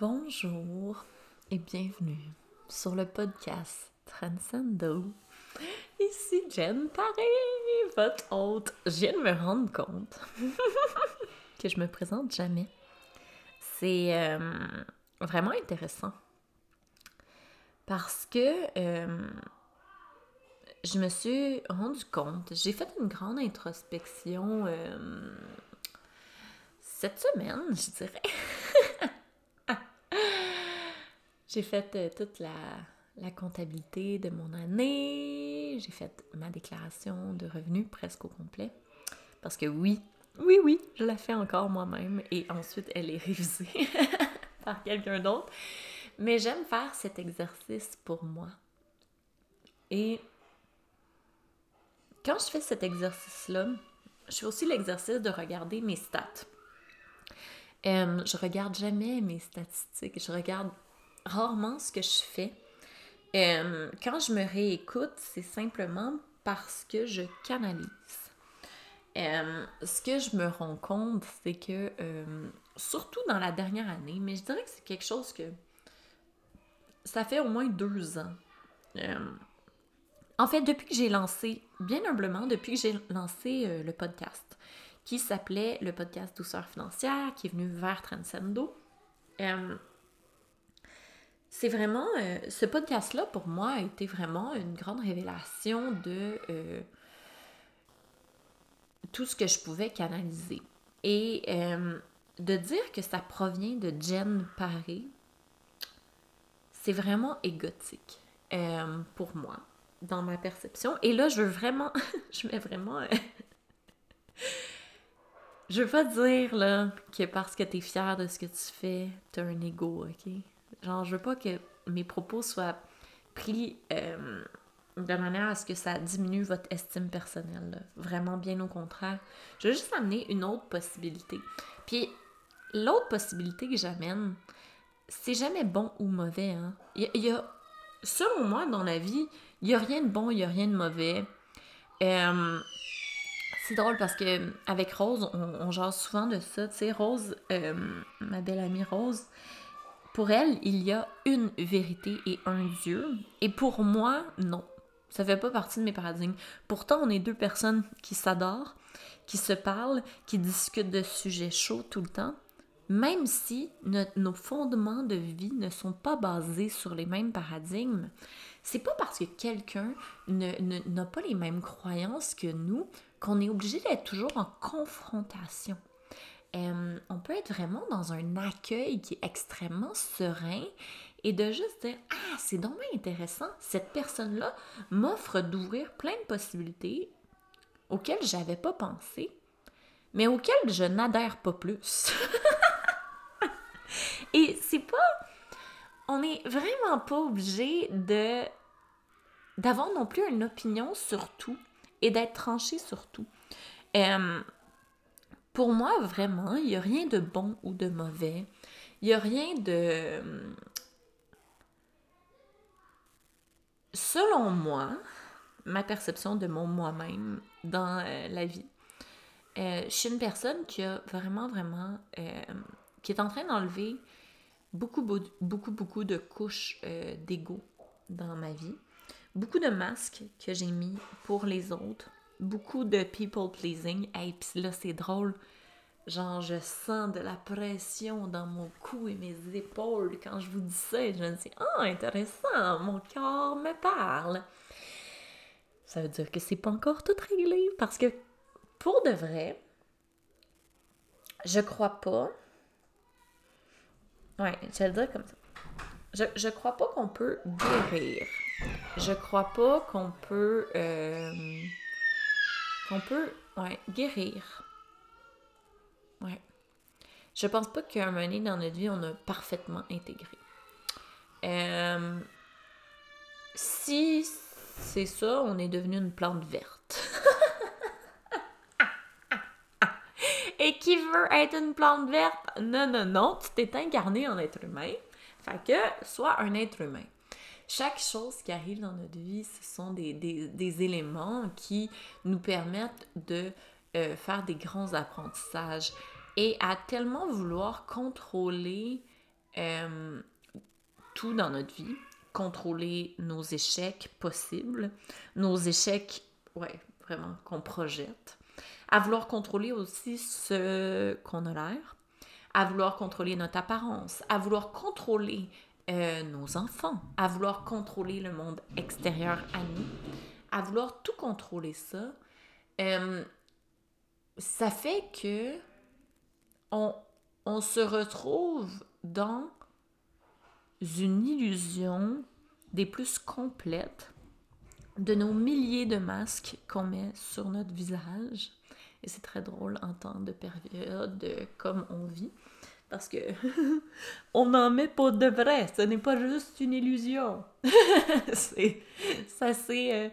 Bonjour et bienvenue sur le podcast Transcendo. Ici Jen Paris, votre hôte. Je viens de me rendre compte que je me présente jamais. C'est euh, vraiment intéressant parce que euh, je me suis rendu compte, j'ai fait une grande introspection euh, cette semaine, je dirais. J'ai fait euh, toute la, la, comptabilité de mon année. J'ai fait ma déclaration de revenus presque au complet. Parce que oui, oui, oui, je la fais encore moi-même et ensuite elle est révisée par quelqu'un d'autre. Mais j'aime faire cet exercice pour moi. Et quand je fais cet exercice-là, je fais aussi l'exercice de regarder mes stats. Euh, je regarde jamais mes statistiques. Je regarde rarement ce que je fais. Euh, quand je me réécoute, c'est simplement parce que je canalise. Euh, ce que je me rends compte, c'est que, euh, surtout dans la dernière année, mais je dirais que c'est quelque chose que ça fait au moins deux ans. en fait, depuis que j'ai lancé, bien humblement, depuis que j'ai lancé le podcast, qui s'appelait le podcast Douceur financière, qui est venu vers Transcendo, c'est vraiment, euh, ce podcast-là, pour moi, a été vraiment une grande révélation de euh, tout ce que je pouvais canaliser. Et euh, de dire que ça provient de Jen Paré, c'est vraiment égotique pour moi, dans ma perception. Et là, je veux vraiment, je mets vraiment... je veux pas dire, là, que parce que tu es fier de ce que tu fais, tu as un ego, OK? Genre, je veux pas que mes propos soient pris euh, de manière à ce que ça diminue votre estime personnelle. Vraiment, bien au contraire. Je veux juste amener une autre possibilité. Puis, l'autre possibilité que j'amène, c'est jamais bon ou mauvais. Hein. Il, y a, selon moi, dans la vie, il n'y a rien de bon, il n'y a rien de mauvais. Euh, c'est drôle parce que avec Rose, on, on jase souvent de ça. Tu sais, Rose, euh, ma belle amie Rose, pour elle, il y a une vérité et un Dieu. Et pour moi, non. Ça fait pas partie de mes paradigmes. Pourtant, on est deux personnes qui s'adorent, qui se parlent, qui discutent de sujets chauds tout le temps, même si nos fondements de vie ne sont pas basés sur les mêmes paradigmes. C'est pas parce que quelqu'un n'a pas les mêmes croyances que nous qu'on est obligé d'être toujours en confrontation. On peut être vraiment dans un accueil qui est extrêmement serein et de juste dire Ah, c'est donc intéressant, cette personne-là m'offre d'ouvrir plein de possibilités auxquelles j'avais pas pensé, mais auxquelles je n'adhère pas plus. et c'est pas. On n'est vraiment pas obligé de d'avoir non plus une opinion sur tout et d'être tranché sur tout. Pour moi, vraiment, il n'y a rien de bon ou de mauvais. Il n'y a rien de... Selon moi, ma perception de mon moi-même dans euh, la vie, euh, je suis une personne qui a vraiment, vraiment... Euh, qui est en train d'enlever beaucoup, beaucoup, beaucoup de couches d'ego dans ma vie. Beaucoup de masques que j'ai mis pour les autres beaucoup de people pleasing. Et puis là, c'est drôle. Genre, je sens de la pression dans mon cou et mes épaules quand je vous dis ça. je me dis, ah, intéressant, mon corps me parle. Ça veut dire que c'est pas encore tout réglé parce que pour de vrai, je crois pas. Ouais, je vais le dire comme ça. Je, je crois pas qu'on peut guérir. Je crois pas qu'on peut. Euh, on peut, guérir. Ouais. Je pense pas qu'à un moment donné dans notre vie, on a parfaitement intégré. Euh, si c'est ça, on est devenu une plante verte. Et qui veut être une plante verte? Non, non, non, tu t'es incarné en être humain. Fait que, sois un être humain chaque chose qui arrive dans notre vie, ce sont des, éléments qui nous permettent de euh, faire des grands apprentissages. Et à tellement vouloir contrôler euh, tout dans notre vie, contrôler nos échecs possibles, nos échecs, ouais, vraiment, qu'on projette, à vouloir contrôler aussi ce qu'on a l'air, à vouloir contrôler notre apparence, à vouloir contrôler euh, nos enfants, à vouloir contrôler le monde extérieur à nous, à vouloir tout contrôler ça, euh, ça fait que on, on se retrouve dans une illusion des plus complètes de nos milliers de masques qu'on met sur notre visage. Et c'est très drôle en temps de période comme on vit. Parce que on n'en met pas de vrai, ce n'est pas juste une illusion. ça s'est euh,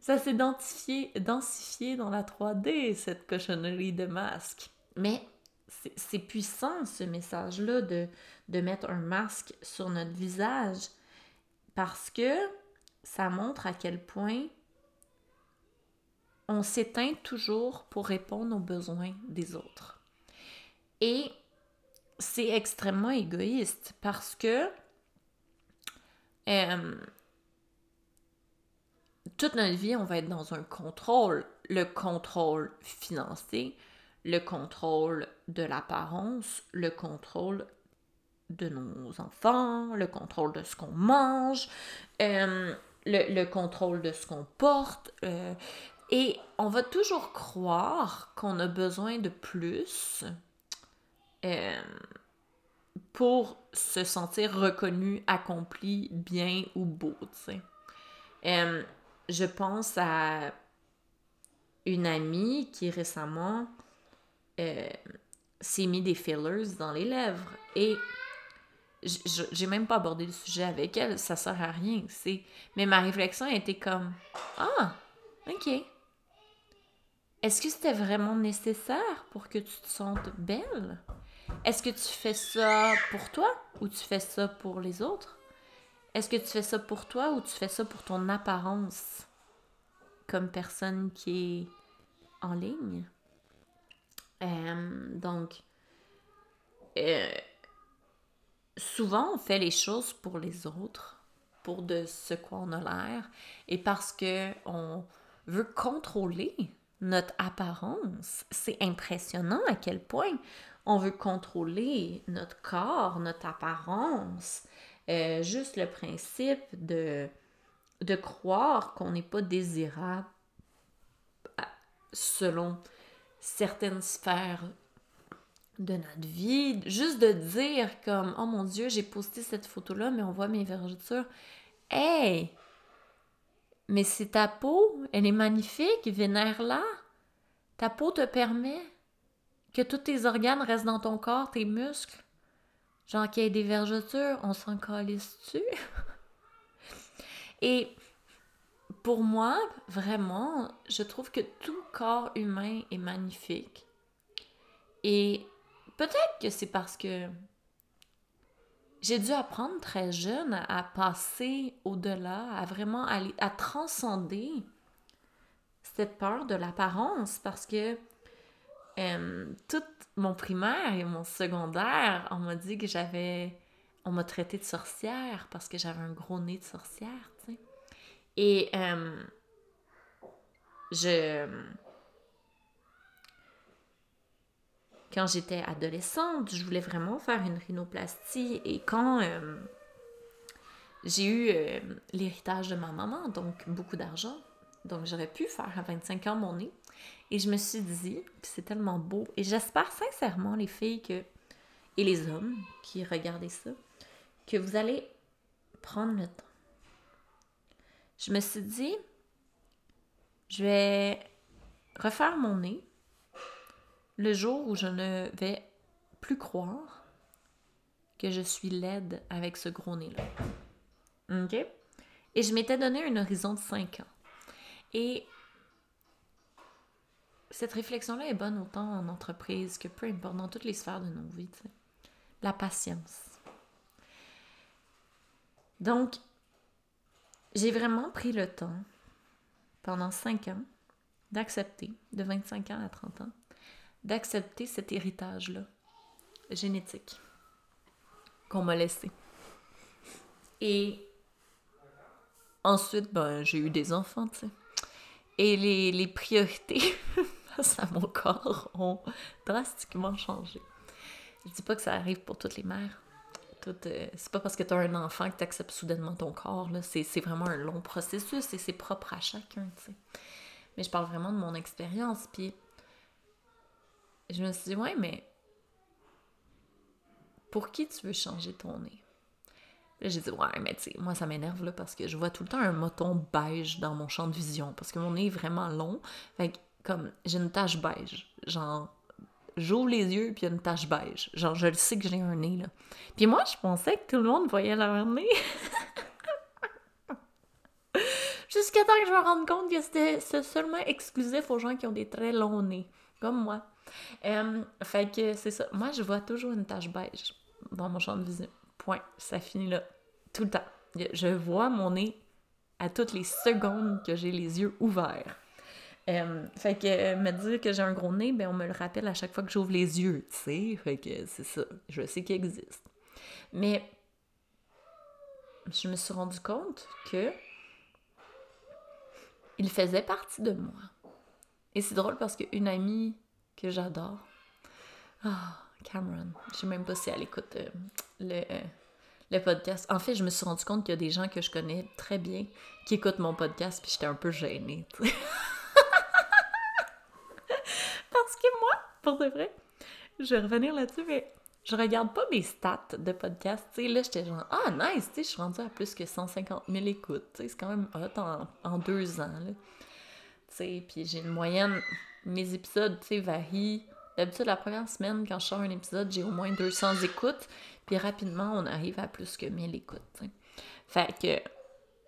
ça s'est densifié, densifié dans la 3D, cette cochonnerie de masque. Mais c'est puissant ce message-là de, de mettre un masque sur notre visage parce que ça montre à quel point on s'éteint toujours pour répondre aux besoins des autres. Et c'est extrêmement égoïste parce que euh, toute notre vie, on va être dans un contrôle. Le contrôle financier, le contrôle de l'apparence, le contrôle de nos enfants, le contrôle de ce qu'on mange, euh, le, contrôle de ce qu'on porte. Euh, et on va toujours croire qu'on a besoin de plus euh, pour se sentir reconnu, accompli, bien ou beau. je pense à une amie qui récemment s'est mis des fillers dans les lèvres et j'ai même pas abordé le sujet avec elle, ça sert à rien, mais ma réflexion a été comme ah, OK. Est-ce que c'était vraiment nécessaire pour que tu te sentes belle? Est-ce que tu fais ça pour toi ou tu fais ça pour les autres? Est-ce que tu fais ça pour toi ou tu fais ça pour ton apparence comme personne qui est en ligne? Donc euh, souvent, on fait les choses pour les autres, pour de ce quoi on a l'air, et parce que on veut contrôler notre apparence. C'est impressionnant à quel point on veut contrôler notre corps, notre apparence. Euh, juste le principe de, de croire qu'on n'est pas désirable selon certaines sphères de notre vie, juste de dire comme oh mon dieu, j'ai posté cette photo là mais on voit mes vergetures. Hey! Mais c'est ta peau, elle est magnifique, vénère là. Ta peau te permet que tous tes organes restent dans ton corps, tes muscles. Genre qu'il y ait des vergetures, on s'en calisse-tu? Et pour moi, vraiment, je trouve que tout corps humain est magnifique. Et Peut-être que c'est parce que j'ai dû apprendre très jeune à, passer au-delà, à vraiment aller, à transcender cette peur de l'apparence parce que euh, tout mon primaire et mon secondaire, on m'a dit que j'avais. On m'a traité de sorcière parce que j'avais un gros nez de sorcière, tu sais. Et euh, je quand j'étais adolescente, je voulais vraiment faire une rhinoplastie. Et quand euh, j'ai eu l'héritage de ma maman, donc beaucoup d'argent, donc j'aurais pu faire à 25 ans mon nez. Et je me suis dit, c'est tellement beau, et j'espère sincèrement, les filles que, et les hommes qui regardaient ça, que vous allez prendre le temps. Je me suis dit, je vais refaire mon nez le jour où je ne vais plus croire que je suis laide avec ce gros nez-là. OK? Et je m'étais donné un horizon de 5 ans. Et cette réflexion-là est bonne autant en entreprise que peu importe, dans toutes les sphères de nos vies. La patience. Donc, j'ai vraiment pris le temps, pendant 5 ans, d'accepter, de 25 ans à 30 ans, d'accepter cet héritage-là, génétique, qu'on m'a laissé. Et ensuite, ben, j'ai eu des enfants, tu sais. Et les, les priorités face à mon corps ont drastiquement changé. Je dis pas que ça arrive pour toutes les mères. Euh, c'est pas parce que tu as un enfant que tu acceptes soudainement ton corps. C'est vraiment un long processus et c'est propre à chacun. Mais je parle vraiment de mon expérience. Puis je me suis dit, ouais, mais pour qui tu veux changer ton nez? J'ai dit, ouais, mais tu moi, ça m'énerve là parce que je vois tout le temps un moton beige dans mon champ de vision parce que mon nez est vraiment long. Fait comme, j'ai une tache beige. Genre, j'ouvre les yeux puis il y a une tache beige. Genre, je le sais que j'ai un nez, là. Puis moi, je pensais que tout le monde voyait leur nez. Jusqu'à temps que je me rende compte que c'était seulement exclusif aux gens qui ont des très longs nez, comme moi. Euh, fait que c'est ça. Moi, je vois toujours une tache beige dans mon champ de vision. Point. Ça finit là. Tout le temps. Je vois mon nez à toutes les secondes que j'ai les yeux ouverts. Euh, fait que euh, me dire que j'ai un gros nez, ben on me le rappelle à chaque fois que j'ouvre les yeux, tu sais. Fait que c'est ça. Je sais qu'il existe. Mais je me suis rendu compte que il faisait partie de moi. Et c'est drôle parce qu'une amie que j'adore, ah, Cameron, je sais même pas si elle écoute euh, le, le podcast. En fait, je me suis rendu compte qu'il y a des gens que je connais très bien qui écoutent mon podcast, puis j'étais un peu gênée. pour de vrai. Je vais revenir là-dessus, mais je regarde pas mes stats de podcast. Là, j'étais genre, ah, nice, je suis rendue à plus que 150 000 écoutes. C'est quand même hot en, deux ans, puis j'ai une moyenne, mes épisodes, varient. D'habitude, la première semaine, quand je sors un épisode, j'ai au moins 200 écoutes. Puis rapidement, on arrive à plus que 1000 écoutes. Fait que...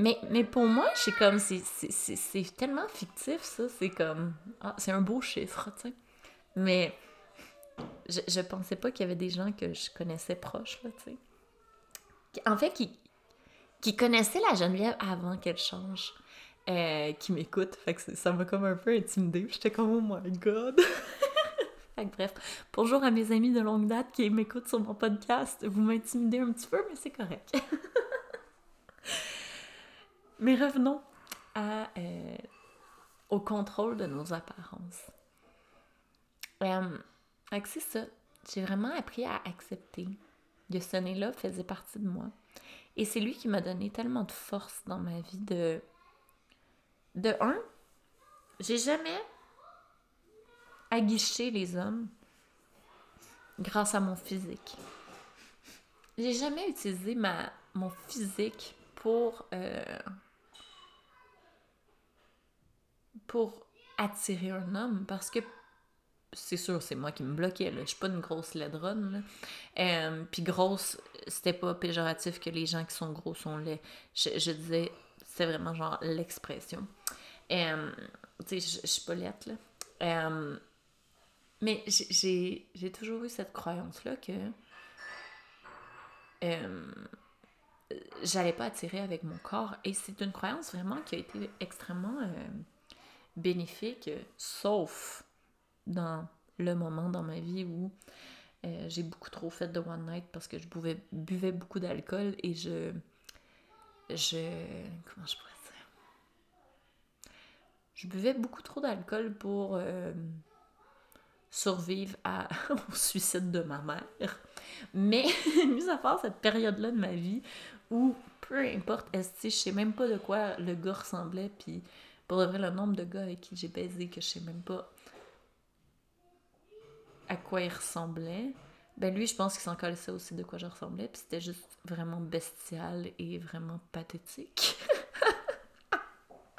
Mais, mais pour moi, c'est comme, c'est tellement fictif, ça. C'est comme, ah, c'est un beau chiffre, tu sais. Mais je, je pensais pas qu'il y avait des gens que je connaissais proches, là, tu sais. En fait, qui, qui connaissaient la Geneviève avant qu'elle change, euh, qui m'écoutent. Fait que ça m'a comme un peu intimidée. J'étais comme, oh my god! fait que bref, bonjour à mes amis de longue date qui m'écoutent sur mon podcast. Vous m'intimidez un petit peu, mais c'est correct. mais revenons euh, au contrôle de nos apparences. Euh, c'est ça. J'ai vraiment appris à accepter que ce nez-là faisait partie de moi. Et c'est lui qui m'a donné tellement de force dans ma vie de. De un, j'ai jamais aguiché les hommes grâce à mon physique. J'ai jamais utilisé ma, mon physique pour. Euh, pour attirer un homme parce que c'est sûr, c'est moi qui me bloquais. Là. Je suis pas une grosse ledronne. Euh, Puis grosse, c'était pas péjoratif que les gens qui sont gros sont laids. Je, disais, c'est vraiment genre l'expression. Euh, tu sais, je, suis pas laide, là. Euh, mais j'ai toujours eu cette croyance-là que euh, j'allais pas attirer avec mon corps. Et c'est une croyance vraiment qui a été extrêmement bénéfique, sauf dans le moment dans ma vie où euh, j'ai beaucoup trop fait de one night parce que je buvais, buvais beaucoup d'alcool et je. Je. Comment je pourrais dire? Je buvais beaucoup trop d'alcool pour euh, survivre à, au suicide de ma mère. Mais, mis à part cette période-là de ma vie où, peu importe, est je sais même pas de quoi le gars ressemblait, puis pour de vrai, le nombre de gars avec qui j'ai baisé que je sais même pas à quoi il ressemblait, ben lui, je pense qu'il s'en connaissait aussi de quoi je ressemblais, puis c'était juste vraiment bestial et vraiment pathétique.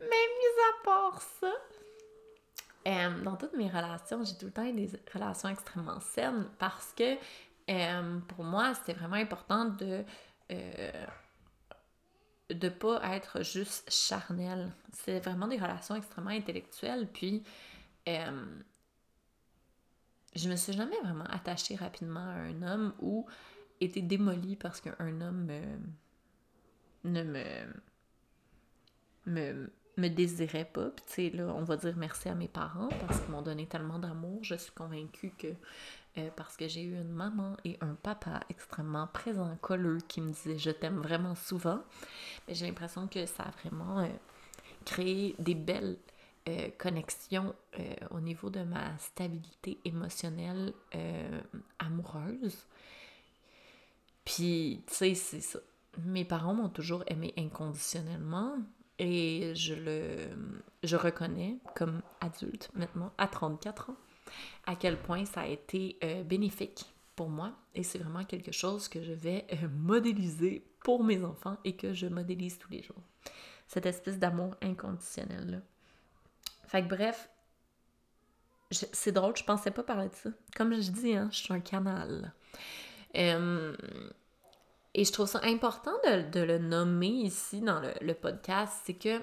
Mais mis à part ça, euh, dans toutes mes relations, j'ai tout le temps des relations extrêmement saines parce que euh, pour moi, c'était vraiment important de euh, pas être juste charnel. C'est vraiment des relations extrêmement intellectuelles, puis euh, je me suis jamais vraiment attachée rapidement à un homme ou été démolie parce qu'un homme ne me, me, me désirait pas. Puis tu sais, là, on va dire merci à mes parents parce qu'ils m'ont donné tellement d'amour. Je suis convaincue que euh, parce que j'ai eu une maman et un papa extrêmement présents, colleux, qui me disaient je t'aime vraiment souvent. Mais j'ai l'impression que ça a vraiment euh, créé des belles euh, connexions au niveau de ma stabilité émotionnelle amoureuse. Puis, tu sais, c'est ça. Mes parents m'ont toujours aimé inconditionnellement et je le je reconnais comme adulte maintenant à 34 ans à quel point ça a été euh, bénéfique pour moi et c'est vraiment quelque chose que je vais euh, modéliser pour mes enfants et que je modélise tous les jours. Cette espèce d'amour inconditionnel là. Fait que bref, c'est drôle, je pensais pas parler de ça. Comme je dis, hein, je suis un canal. Euh, et je trouve ça important de, le nommer ici dans le, podcast, c'est que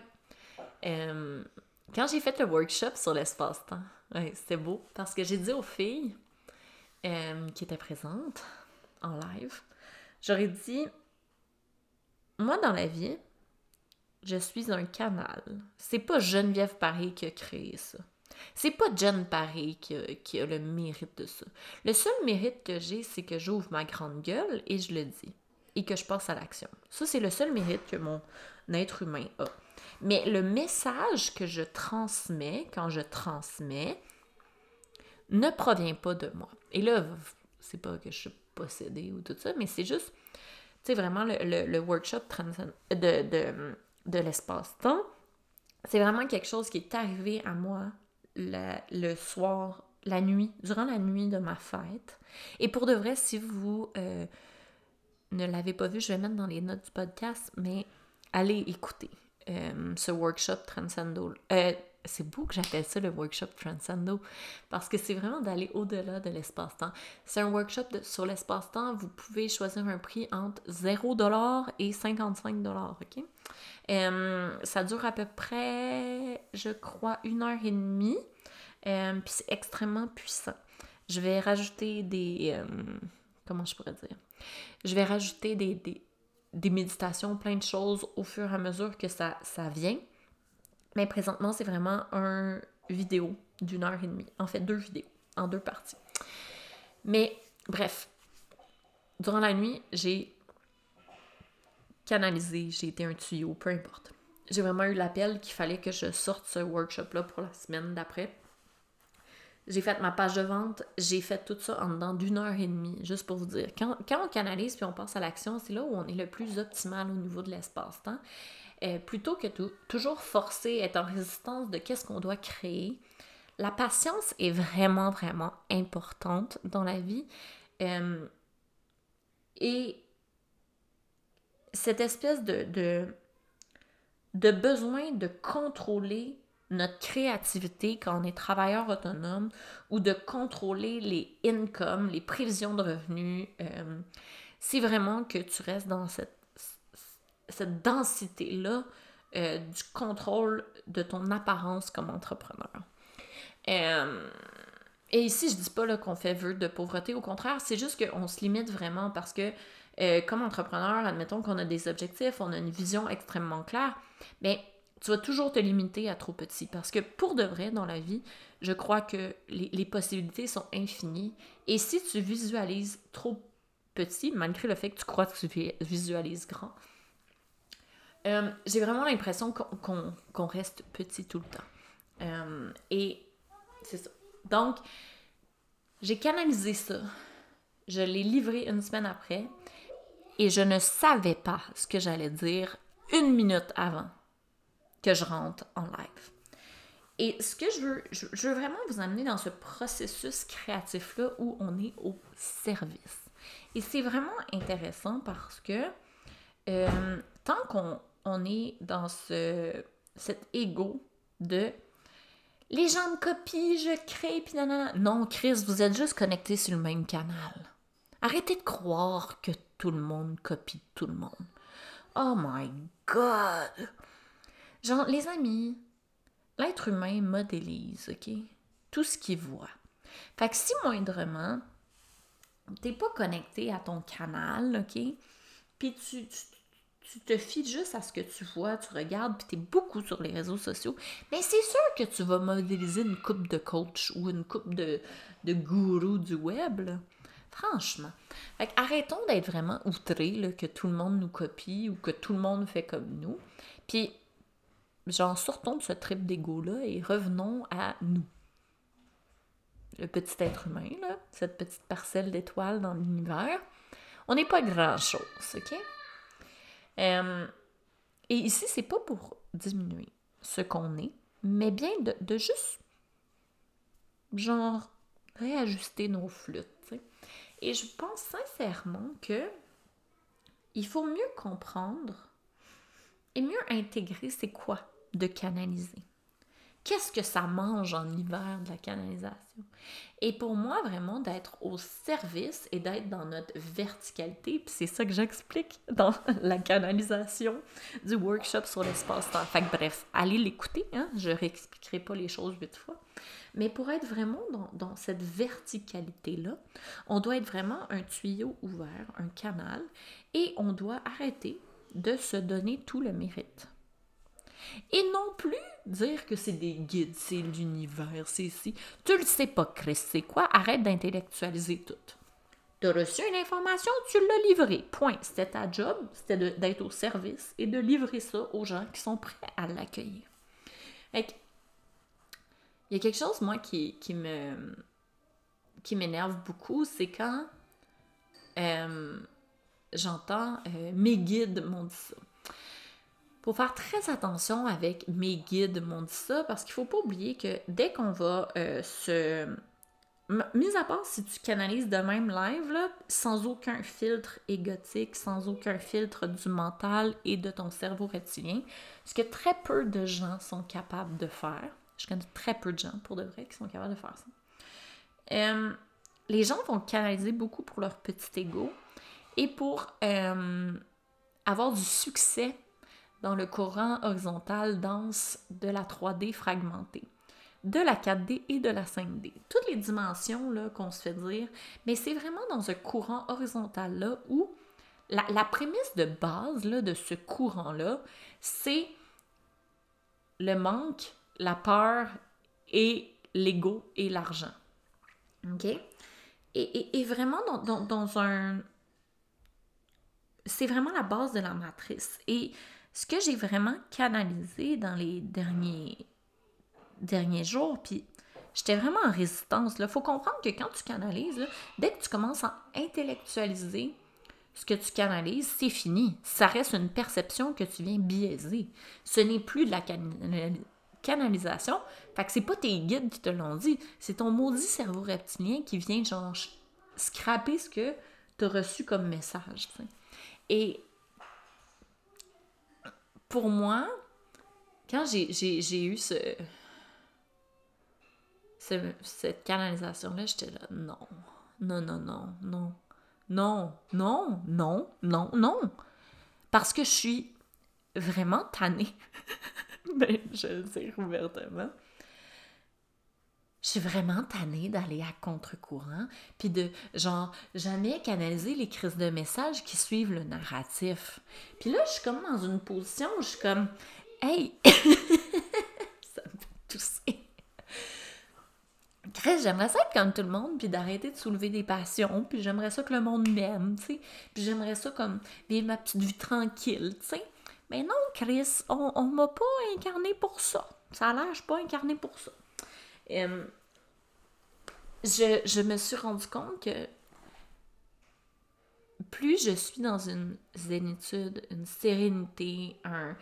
quand j'ai fait le workshop sur l'espace-temps, c'était beau parce que j'ai dit aux filles euh, qui étaient présentes en live, j'aurais dit Moi, dans la vie, je suis un canal. C'est pas Geneviève Paris qui a créé ça. C'est pas Jen Paris qui a, le mérite de ça. Le seul mérite que j'ai, c'est que j'ouvre ma grande gueule et je le dis. Et que je passe à l'action. Ça, c'est le seul mérite que mon être humain a. Mais le message que je transmets quand je transmets ne provient pas de moi. Et là, c'est pas que je suis possédée ou tout ça, mais c'est juste, tu sais, vraiment le, workshop de, de, de l'espace-temps. C'est vraiment quelque chose qui est arrivé à moi le soir, la nuit, durant la nuit de ma fête. Et pour de vrai, si vous euh, ne l'avez pas vu, je vais mettre dans les notes du podcast, mais allez écouter. Euh, ce workshop Transcendo. Euh, c'est beau que j'appelle ça le workshop Transcendo parce que c'est vraiment d'aller au-delà de l'espace-temps. C'est un workshop sur l'espace-temps. Vous pouvez choisir un prix entre 0$ et 55$. OK? Euh, ça dure à peu près, je crois, une heure et demie. puis c'est extrêmement puissant. Je vais rajouter des. Comment je pourrais dire? Je vais rajouter des, des des méditations, plein de choses au fur et à mesure que ça, ça vient. Mais présentement, c'est vraiment un vidéo d'une heure et demie. En fait, deux vidéos, en deux parties. Mais bref, durant la nuit, j'ai canalisé, j'ai été un tuyau, peu importe. J'ai vraiment eu l'appel qu'il fallait que je sorte ce workshop-là pour la semaine d'après. J'ai fait ma page de vente, j'ai fait tout ça en dedans d'une heure et demie, juste pour vous dire. Quand, on canalise puis on passe à l'action, c'est là où on est le plus optimal au niveau de l'espace-temps. Euh, plutôt que tout, toujours forcer, être en résistance de qu'est-ce qu'on doit créer, la patience est vraiment, vraiment importante dans la vie. Euh, et cette espèce de, de, de besoin de contrôler notre créativité quand on est travailleur autonome ou de contrôler les incomes, les prévisions de revenus, euh, c'est vraiment que tu restes dans cette, cette densité-là euh, du contrôle de ton apparence comme entrepreneur. Euh, et ici, je dis pas qu'on fait vœu de pauvreté, au contraire, c'est juste qu'on se limite vraiment parce que comme entrepreneur, admettons qu'on a des objectifs, on a une vision extrêmement claire, mais tu vas toujours te limiter à trop petit. Parce que pour de vrai, dans la vie, je crois que les, possibilités sont infinies. Et si tu visualises trop petit, malgré le fait que tu crois que tu visualises grand, euh, j'ai vraiment l'impression qu'on reste petit tout le temps. Euh, et c'est ça. Donc, j'ai canalisé ça. Je l'ai livré une semaine après. Et je ne savais pas ce que j'allais dire une minute avant que je rentre en live. Et ce que je veux, je, veux vraiment vous amener dans ce processus créatif-là où on est au service. Et c'est vraiment intéressant parce que euh, tant qu'on on est dans ce, cet ego de les gens me copient, je crée, puis non, non, Chris, vous êtes juste connectés sur le même canal. Arrêtez de croire que tout le monde copie tout le monde. Oh my God! Genre, les amis, l'être humain modélise, OK? Tout ce qu'il voit. Fait que si moindrement, t'es pas connecté à ton canal, OK? Puis tu, tu te fies juste à ce que tu vois, tu regardes, puis tu es beaucoup sur les réseaux sociaux, mais c'est sûr que tu vas modéliser une coupe de coach ou une coupe de, de gourou du web. Franchement. Fait arrêtons d'être vraiment outrés que tout le monde nous copie ou que tout le monde fait comme nous. Puis, genre, sortons de ce trip d'ego-là et revenons à nous. Le petit être humain, là, cette petite parcelle d'étoiles dans l'univers. On n'est pas grand-chose, OK? Euh, et ici, c'est pas pour diminuer ce qu'on est, mais bien de, juste, genre, réajuster nos flûtes. Et je pense sincèrement que il faut mieux comprendre et mieux intégrer c'est quoi de canaliser. Qu'est-ce que ça mange en hiver de la canalisation? Et pour moi, vraiment, d'être au service et d'être dans notre verticalité, puis c'est ça que j'explique dans la canalisation du workshop sur l'espace-temps. Fait que bref, allez l'écouter, hein? je réexpliquerai pas les choses huit fois. Mais pour être vraiment dans, dans cette verticalité-là, on doit être vraiment un tuyau ouvert, un canal, et on doit arrêter de se donner tout le mérite. Et non plus dire que c'est des guides, c'est l'univers, c'est ici. Tu le sais pas, Chris, c'est quoi? Arrête d'intellectualiser tout. Tu as reçu une information, tu l'as livrée. Point. C'était ta job, c'était d'être au service et de livrer ça aux gens qui sont prêts à l'accueillir. Il y a quelque chose, moi, qui, me qui m'énerve beaucoup, c'est quand euh, j'entends euh, mes guides m'ont dit ça faut faire très attention avec mes guides m'ont dit ça parce qu'il faut pas oublier que dès qu'on va euh, se mis à part si tu canalises de même live là, sans aucun filtre égotique, sans aucun filtre du mental et de ton cerveau reptilien, ce que très peu de gens sont capables de faire. Je connais très peu de gens pour de vrai qui sont capables de faire ça. Euh, les gens vont canaliser beaucoup pour leur petit ego et pour euh, avoir du succès dans le courant horizontal dense de la 3D fragmentée, de la 4D et de la 5D. Toutes les dimensions qu'on se fait dire, mais c'est vraiment dans ce courant horizontal-là où la, prémisse de base là, de ce courant-là, c'est le manque, la peur et l'ego et l'argent. OK? Et, vraiment dans, dans un... C'est vraiment la base de la matrice. Et ce que j'ai vraiment canalisé dans les derniers, derniers jours, puis j'étais vraiment en résistance. Il faut comprendre que quand tu canalises, dès que tu commences à intellectualiser ce que tu canalises, c'est fini. Ça reste une perception que tu viens biaiser. Ce n'est plus de la canalisation. Fait que c'est pas tes guides qui te l'ont dit, c'est ton maudit cerveau reptilien qui vient genre scraper ce que tu as reçu comme message. Et pour moi, quand j'ai eu ce, cette canalisation-là, j'étais là, non, non, non, non, non, non, non, non, non, non. Parce que je suis vraiment tannée. ben, je le dis ouvertement je suis vraiment tannée d'aller à contre-courant, puis de, genre, jamais canaliser les crises de messages qui suivent le narratif. Puis là, je suis comme dans une position où je suis comme, hey, ça me fait tousser. Chris, j'aimerais ça être comme tout le monde, puis d'arrêter de soulever des passions, puis j'aimerais ça que le monde m'aime, tu sais, puis j'aimerais ça comme vivre ma petite vie tranquille, tu sais. Mais non, Chris, on, on m'a pas incarné pour ça. Ça a l'air, je suis pas incarné pour ça. Euh, je, me suis rendu compte que plus je suis dans une zénitude, une sérénité, un,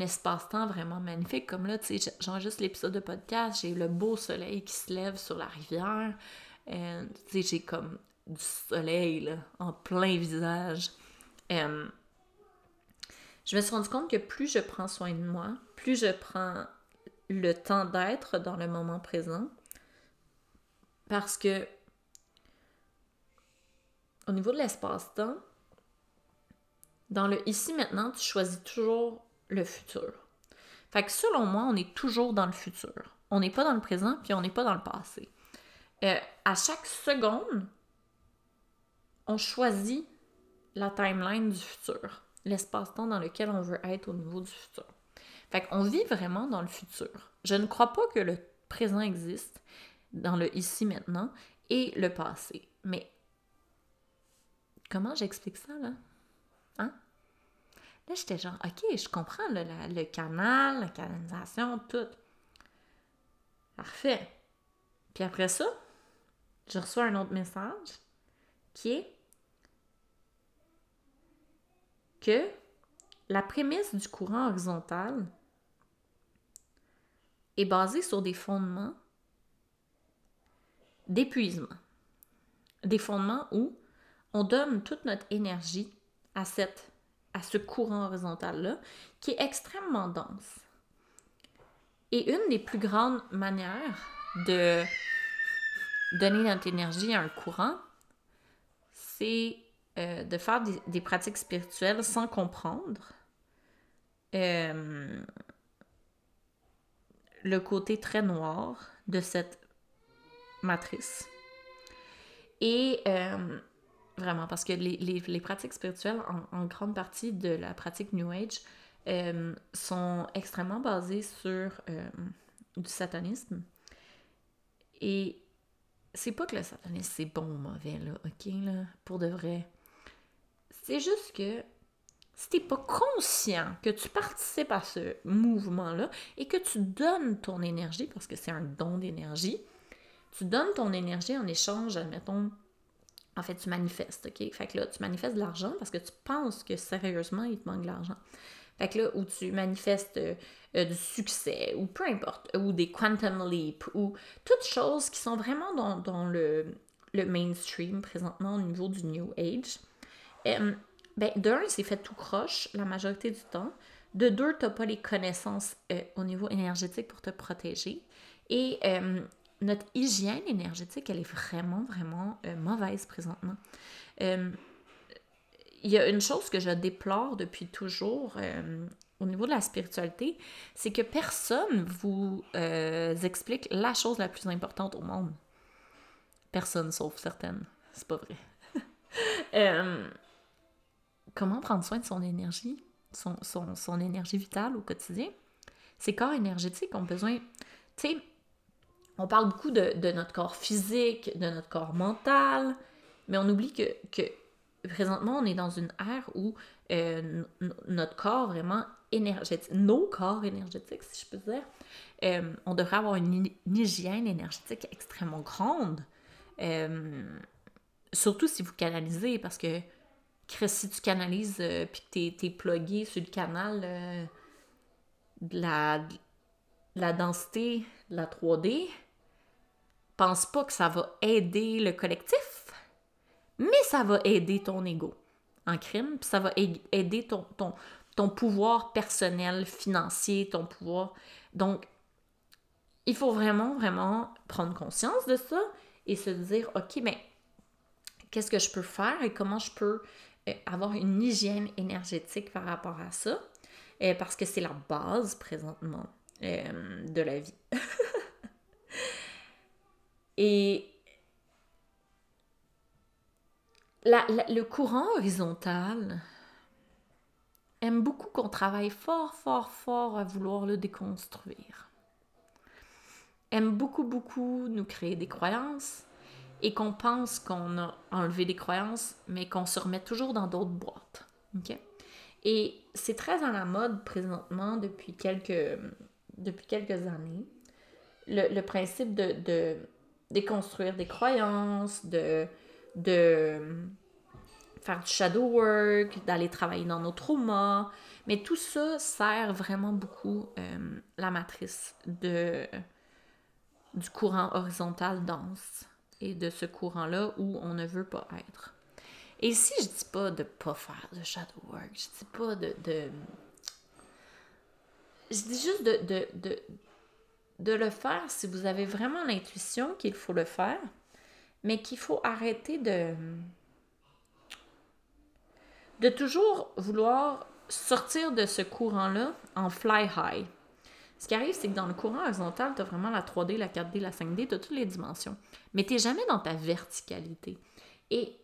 espace-temps vraiment magnifique, comme là, tu sais, j'enregistre l'épisode de podcast, j'ai le beau soleil qui se lève sur la rivière, tu sais, j'ai comme du soleil, là, en plein visage. Je me suis rendu compte que plus je prends soin de moi, plus je prends le temps d'être dans le moment présent. Parce que au niveau de l'espace-temps, dans le ici maintenant, tu choisis toujours le futur. Fait que selon moi, on est toujours dans le futur. On n'est pas dans le présent, puis on n'est pas dans le passé. Euh, à chaque seconde, on choisit la timeline du futur, l'espace-temps dans lequel on veut être au niveau du futur. Fait qu'on vit vraiment dans le futur. Je ne crois pas que le présent existe dans le ici maintenant et le passé. Mais comment j'explique ça, là? Hein? Là, j'étais genre, OK, je comprends le canal, la canalisation, tout. Parfait. Puis après ça, je reçois un autre message qui est que la prémisse du courant horizontal est basée sur des fondements d'épuisement. Des fondements où on donne toute notre énergie à, cette, à ce courant horizontal-là, qui est extrêmement dense. Et une des plus grandes manières de donner notre énergie à un courant, c'est euh, de faire des, pratiques spirituelles sans comprendre euh, le côté très noir de cette matrice. Et euh, vraiment, parce que les, pratiques spirituelles, en, grande partie de la pratique New Age, sont extrêmement basées sur du satanisme. Et c'est pas que le satanisme c'est bon ou mauvais, là, ok, là, pour de vrai. C'est juste que si t'es pas conscient que tu participes à ce mouvement-là et que tu donnes ton énergie, parce que c'est un don d'énergie, tu donnes ton énergie en échange, admettons, en fait, tu manifestes, OK? Fait que là, tu manifestes de l'argent parce que tu penses que sérieusement, il te manque de l'argent. Fait que là, où tu manifestes euh, euh, du succès, ou peu importe, ou des quantum leap, ou toutes choses qui sont vraiment dans, le, le, mainstream présentement au niveau du New Age. Euh, ben, d'un, c'est fait tout croche la majorité du temps. De deux, tu n'as pas les connaissances au niveau énergétique pour te protéger. Et notre hygiène énergétique, elle est vraiment, vraiment mauvaise présentement il y a une chose que je déplore depuis toujours euh, au niveau de la spiritualité, c'est que personne vous euh, explique la chose la plus importante au monde. Personne sauf certaines. C'est pas vrai. Comment prendre soin de son énergie, son, son, énergie vitale au quotidien? Ces corps énergétiques ont besoin. Tu sais, on parle beaucoup de, de, notre corps physique, de notre corps mental, mais on oublie que, que présentement, on est dans une ère où euh, notre corps vraiment énergétique, nos corps énergétiques, si je peux dire, euh, on devrait avoir une, hygiène énergétique extrêmement grande. Euh, surtout si vous canalisez, parce que si tu canalises puis que tu es, plugué sur le canal de la, la densité de la 3D, pense pas que ça va aider le collectif mais ça va aider ton ego en crime, puis ça va aider ton, ton, ton pouvoir personnel, financier, ton pouvoir. Donc, il faut vraiment, vraiment prendre conscience de ça et se dire, OK, mais qu'est-ce que je peux faire et comment je peux euh, avoir une hygiène énergétique par rapport à ça? Euh, parce que c'est la base présentement euh, de la vie. et le courant horizontal aime beaucoup qu'on travaille fort, fort, fort à vouloir le déconstruire. Aime beaucoup, beaucoup nous créer des croyances et qu'on pense qu'on a enlevé des croyances, mais qu'on se remet toujours dans d'autres boîtes. Et c'est très à la mode présentement depuis quelques, depuis quelques années. Le, principe de, de déconstruire des croyances, de de faire du shadow work, d'aller travailler dans nos traumas. Mais tout ça sert vraiment beaucoup euh, la matrice de, du courant horizontal dense et de ce courant-là où on ne veut pas être. Et ici, je dis pas de pas faire de shadow work, je dis pas de. de je dis juste de, de, de, de le faire si vous avez vraiment l'intuition qu'il faut le faire mais qu'il faut arrêter de, de toujours vouloir sortir de ce courant-là en fly high. Ce qui arrive, c'est que dans le courant horizontal, tu as vraiment la 3D, la 4D, la 5D, tu as toutes les dimensions. Mais tu jamais dans ta verticalité. Et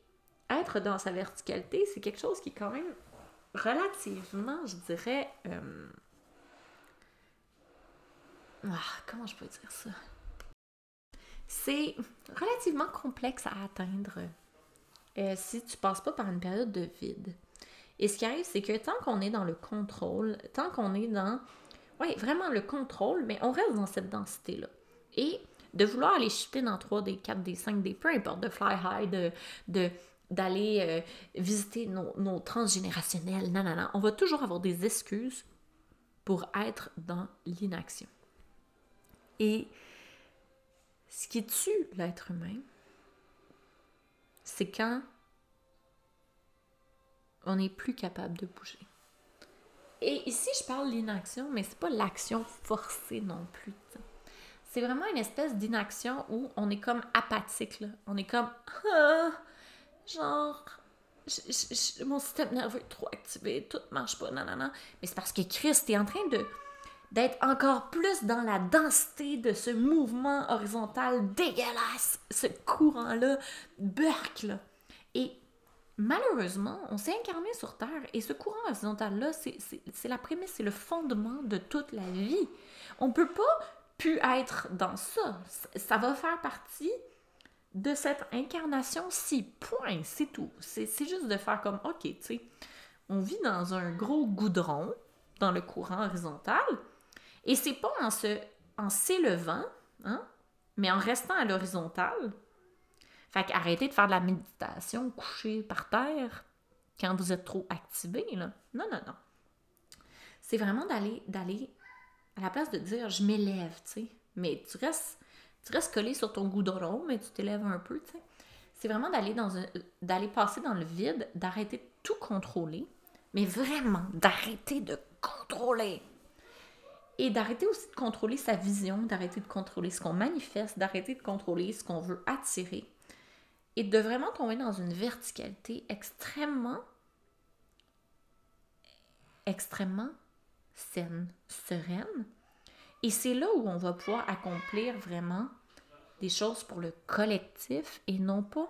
être dans sa verticalité, c'est quelque chose qui est quand même relativement, je dirais... euh, ah, comment je peux dire ça? C'est relativement complexe à atteindre euh, si tu passes pas par une période de vide. Et ce qui arrive, c'est que tant qu'on est dans le contrôle, tant qu'on est dans, oui, vraiment le contrôle, mais on reste dans cette densité-là. Et de vouloir aller shifter dans 3D, 4D, 5D, peu importe, de fly high, de- d'aller euh, visiter nos, nos transgénérationnels, non, non, non, on va toujours avoir des excuses pour être dans l'inaction. Et ce qui tue l'être humain, c'est quand on n'est plus capable de bouger. Et ici, je parle l'inaction, mais c'est pas l'action forcée non plus. C'est vraiment une espèce d'inaction où on est comme apathique. Là. On est comme Ah, genre mon système nerveux est trop activé, tout marche pas, non. Mais c'est parce que Christ est en train de d'être encore plus dans la densité de ce mouvement horizontal dégueulasse, ce courant-là, burk, là. Et malheureusement, on s'est incarné sur Terre et ce courant horizontal-là, c'est- la prémisse, c'est le fondement de toute la vie. On peut pas plus être dans ça. Ça- va faire partie de cette incarnation-ci. Point, c'est tout. C'est c'est juste de faire comme, OK, tu sais, on vit dans un gros goudron, dans le courant horizontal, et c'est pas en se en s'élevant, hein, mais en restant à l'horizontale. Fait qu'arrêtez de faire de la méditation couché par terre quand vous êtes trop activé, là. Non, non, non. C'est vraiment d'aller d'aller à la place de dire je m'élève, tu sais. Mais tu restes, tu restes collé sur ton goudron, mais tu t'élèves un peu, tu sais. C'est vraiment d'aller dans un, d'aller passer dans le vide, d'arrêter de tout contrôler, mais vraiment d'arrêter de contrôler. Et d'arrêter aussi de contrôler sa vision, d'arrêter de contrôler ce qu'on manifeste, d'arrêter de contrôler ce qu'on veut attirer. Et de vraiment tomber dans une verticalité extrêmement, extrêmement saine, sereine. Et c'est là où on va pouvoir accomplir vraiment des choses pour le collectif et non pas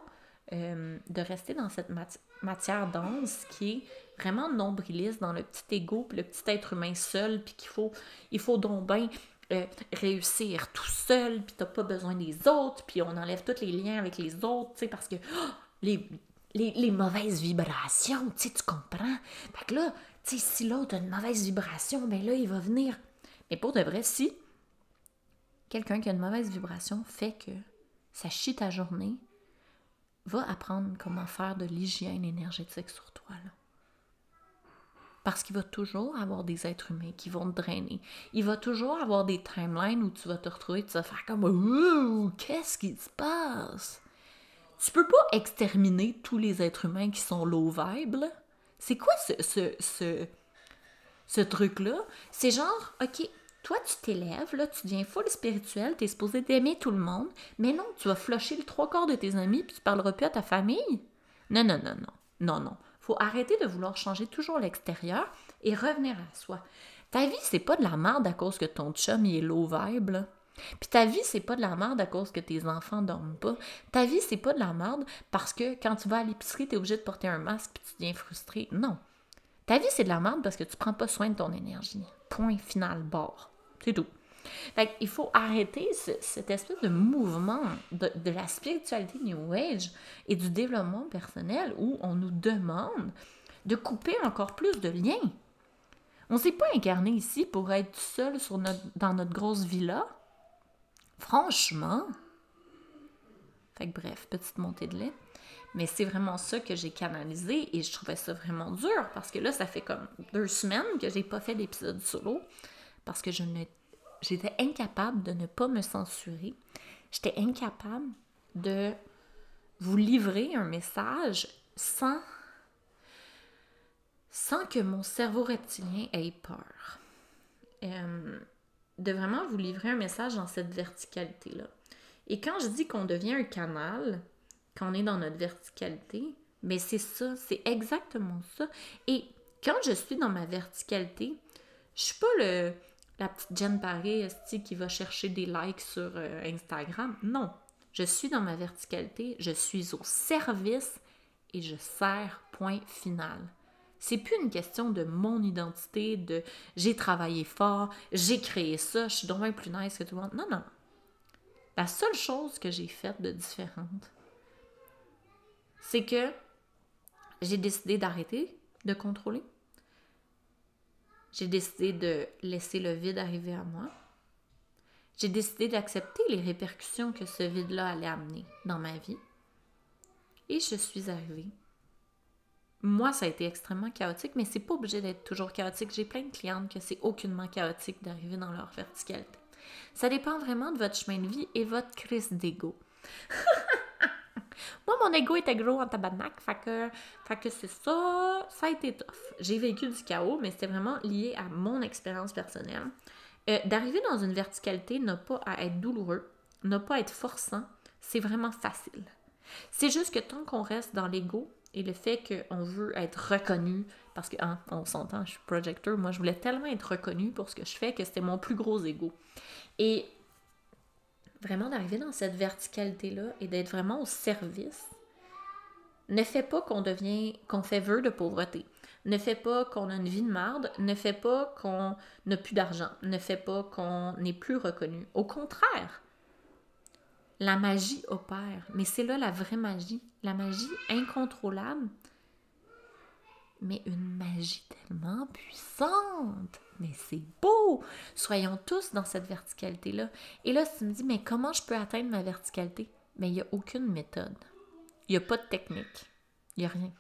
euh, de rester dans cette mati- matière dense qui est vraiment nombriliste dans le petit ego, puis le petit être humain seul, puis qu'il faut, il faut donc bien euh, réussir tout seul, puis t'as pas besoin des autres, puis on enlève tous les liens avec les autres, tu sais, parce que oh, les, mauvaises vibrations, tu sais, tu comprends? Fait que là, tu sais, si l'autre a une mauvaise vibration, ben là, il va venir. Mais pour de vrai, si quelqu'un qui a une mauvaise vibration fait que ça chie ta journée, va apprendre comment faire de l'hygiène énergétique sur toi, là. Parce qu'il va toujours avoir des êtres humains qui vont te drainer. Il va toujours avoir des timelines où tu vas te retrouver, tu vas faire comme Ouh, qu'est-ce qui se passe? Tu peux pas exterminer tous les êtres humains qui sont low vibe. C'est quoi ce, ce, ce, ce truc-là? C'est genre, OK, toi, tu t'élèves, là, tu deviens full spirituel, t'es supposé d'aimer tout le monde, mais non, tu vas flusher le trois quarts de tes amis puis tu parleras plus à ta famille? Non, non, non, non. Non, non. Faut arrêter de vouloir changer toujours l'extérieur et revenir à soi. Ta vie, c'est pas de la merde à cause que ton chum il est low vibe. Puis ta vie, c'est pas de la merde à cause que tes enfants dorment pas. Ta vie, c'est pas de la merde parce que quand tu vas à l'épicerie, t'es obligé de porter un masque puis tu deviens frustré. Non. Ta vie, c'est de la merde parce que tu prends pas soin de ton énergie. Point final, bord. C'est tout. Fait il faut arrêter ce- cette espèce de mouvement de, la spiritualité New Age et du développement personnel où on nous demande de couper encore plus de liens. On s'est pas incarné ici pour être seul dans notre grosse villa. Franchement. Fait que bref, petite montée de lait. Mais c'est vraiment ça que j'ai canalisé et je trouvais ça vraiment dur parce que là, ça fait comme deux semaines que j'ai pas fait d'épisode solo parce que je ne j'étais incapable de ne pas me censurer. J'étais incapable de vous livrer un message sans sans que mon cerveau reptilien ait peur. Euh, de vraiment vous livrer un message dans cette verticalité-là. Et quand je dis qu'on devient un canal, quand on est dans notre verticalité, mais c'est ça, c'est exactement ça. Et quand je suis dans ma verticalité, je suis pas le, la petite Jen Paré qui va chercher des likes sur euh, Instagram? Non, je suis dans ma verticalité, je suis au service et je sers, point final. C'est plus une question de mon identité, de j'ai travaillé fort, j'ai créé ça, je suis donc plus nice que tout le monde. Non, non. La seule chose que j'ai faite de différente, c'est que j'ai décidé d'arrêter de contrôler. J'ai décidé de laisser le vide arriver à moi. J'ai décidé d'accepter les répercussions que ce vide-là allait amener dans ma vie. Et je suis arrivée. Moi, ça a été extrêmement chaotique, mais c'est pas obligé d'être toujours chaotique. J'ai plein de clientes que c'est aucunement chaotique d'arriver dans leur verticalité. Ça dépend vraiment de votre chemin de vie et votre crise d'ego. Moi, mon ego était gros en tabarnak, fait que, c'est ça, ça a été tough. J'ai vécu du chaos, mais c'était vraiment lié à mon expérience personnelle. Euh, d'arriver dans une verticalité n'a pas à être douloureux, n'a pas à être forçant, c'est vraiment facile. C'est juste que tant qu'on reste dans l'ego et le fait qu'on veut être reconnu, parce que, hein, on s'entend, je suis projecteur, moi je voulais tellement être reconnu pour ce que je fais que c'était mon plus gros ego. Et vraiment d'arriver dans cette verticalité-là et d'être vraiment au service ne fait pas qu'on devient, qu'on fait vœu de pauvreté, ne fait pas qu'on a une vie de marde, ne fait pas qu'on n'a plus d'argent, ne fait pas qu'on n'est plus reconnu. Au contraire, la magie opère, mais c'est là la vraie magie, la magie incontrôlable, mais une magie tellement puissante. Mais c'est beau! Soyons tous dans cette verticalité-là. Et là, tu me dis, mais comment je peux atteindre ma verticalité? Mais il n'y a aucune méthode. Il n'y a pas de technique. Il n'y a rien.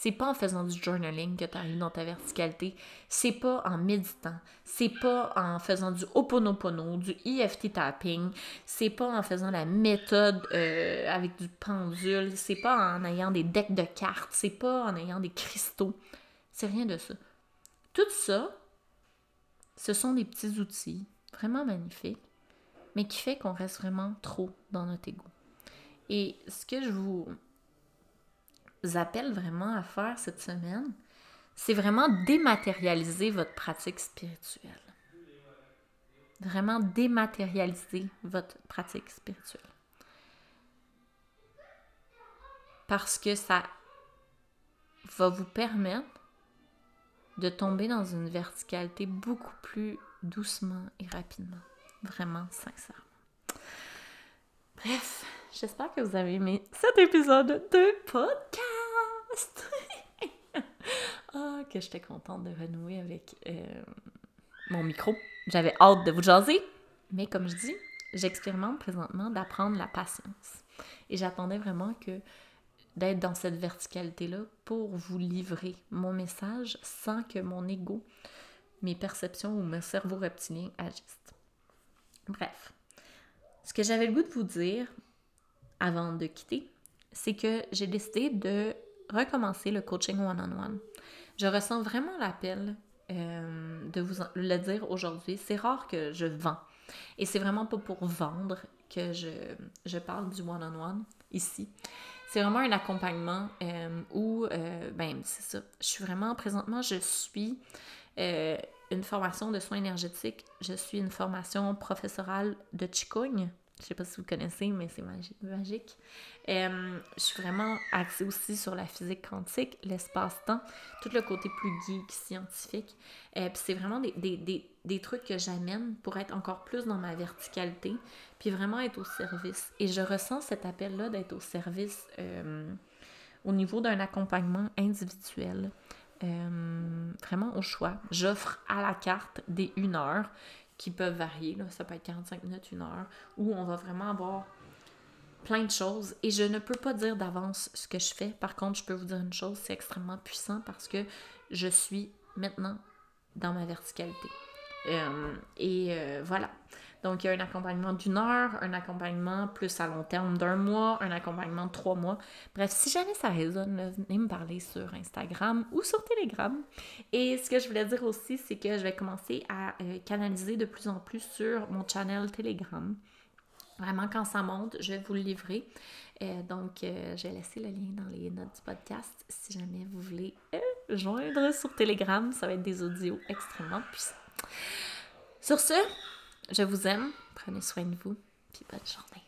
C'est pas en faisant du journaling que tu arrives dans ta verticalité. C'est pas en méditant. C'est pas en faisant du Ho'oponopono, du EFT tapping. C'est pas en faisant la méthode euh, avec du pendule. C'est pas en ayant des decks de cartes. C'est pas en ayant des cristaux. C'est rien de ça. Tout ça, ce sont des petits outils vraiment magnifiques, mais qui fait qu'on reste vraiment trop dans notre ego. Et ce que je vous appelle vraiment à faire cette semaine, c'est vraiment dématérialiser votre pratique spirituelle. Vraiment dématérialiser votre pratique spirituelle. Parce que ça va vous permettre de tomber dans une verticalité beaucoup plus doucement et rapidement. Vraiment, sincèrement. Bref, j'espère que vous avez aimé cet épisode de podcast. ah, que j'étais contente de renouer avec euh, mon micro. J'avais hâte de vous jaser, mais comme je dis, j'expérimente présentement d'apprendre la patience. Et j'attendais vraiment que d'être dans cette verticalité-là pour vous livrer mon message sans que mon ego, mes perceptions ou mon cerveau reptilien agissent. Bref, ce que j'avais le goût de vous dire avant de quitter, c'est que j'ai décidé de recommencer le coaching one-on-one. Je ressens vraiment l'appel euh, de vous le dire aujourd'hui. C'est rare que je vends. Et c'est vraiment pas pour vendre que je, parle du one-on-one ici. C'est vraiment un accompagnement euh, où, euh, ben, c'est ça. Je suis vraiment, présentement, je suis une formation de soins énergétiques. Je suis une formation professorale de Qigong. Je sais pas si vous connaissez, mais c'est magique. je suis vraiment axée aussi sur la physique quantique, l'espace-temps, tout le côté plus geek, scientifique. puis c'est vraiment des, des, des, trucs que j'amène pour être encore plus dans ma verticalité, puis vraiment être au service. Et je ressens cet appel-là d'être au service euh, au niveau d'un accompagnement individuel. Euh, vraiment au choix. J'offre à la carte des 1 heure qui peuvent varier. Là. Ça peut être 45 minutes, 1 heure, où on va vraiment avoir plein de choses. Et je ne peux pas dire d'avance ce que je fais. Par contre, je peux vous dire une chose, c'est extrêmement puissant parce que je suis maintenant dans ma verticalité. Euh, et voilà. Donc, il y a un accompagnement d'une heure, un accompagnement plus à long terme d'un mois, un accompagnement de trois mois. Bref, si jamais ça résonne, venez me parler sur Instagram ou sur Telegram. Et ce que je voulais dire aussi, c'est que je vais commencer à euh, canaliser de plus en plus sur mon channel Telegram. Vraiment, quand ça monte, je vais vous le livrer. Euh, donc, euh, je vais laisser le lien dans les notes du podcast si jamais vous voulez joindre sur Telegram. Ça va être des audios extrêmement puissants. Sur ce, je vous aime, prenez soin de vous, puis bonne journée.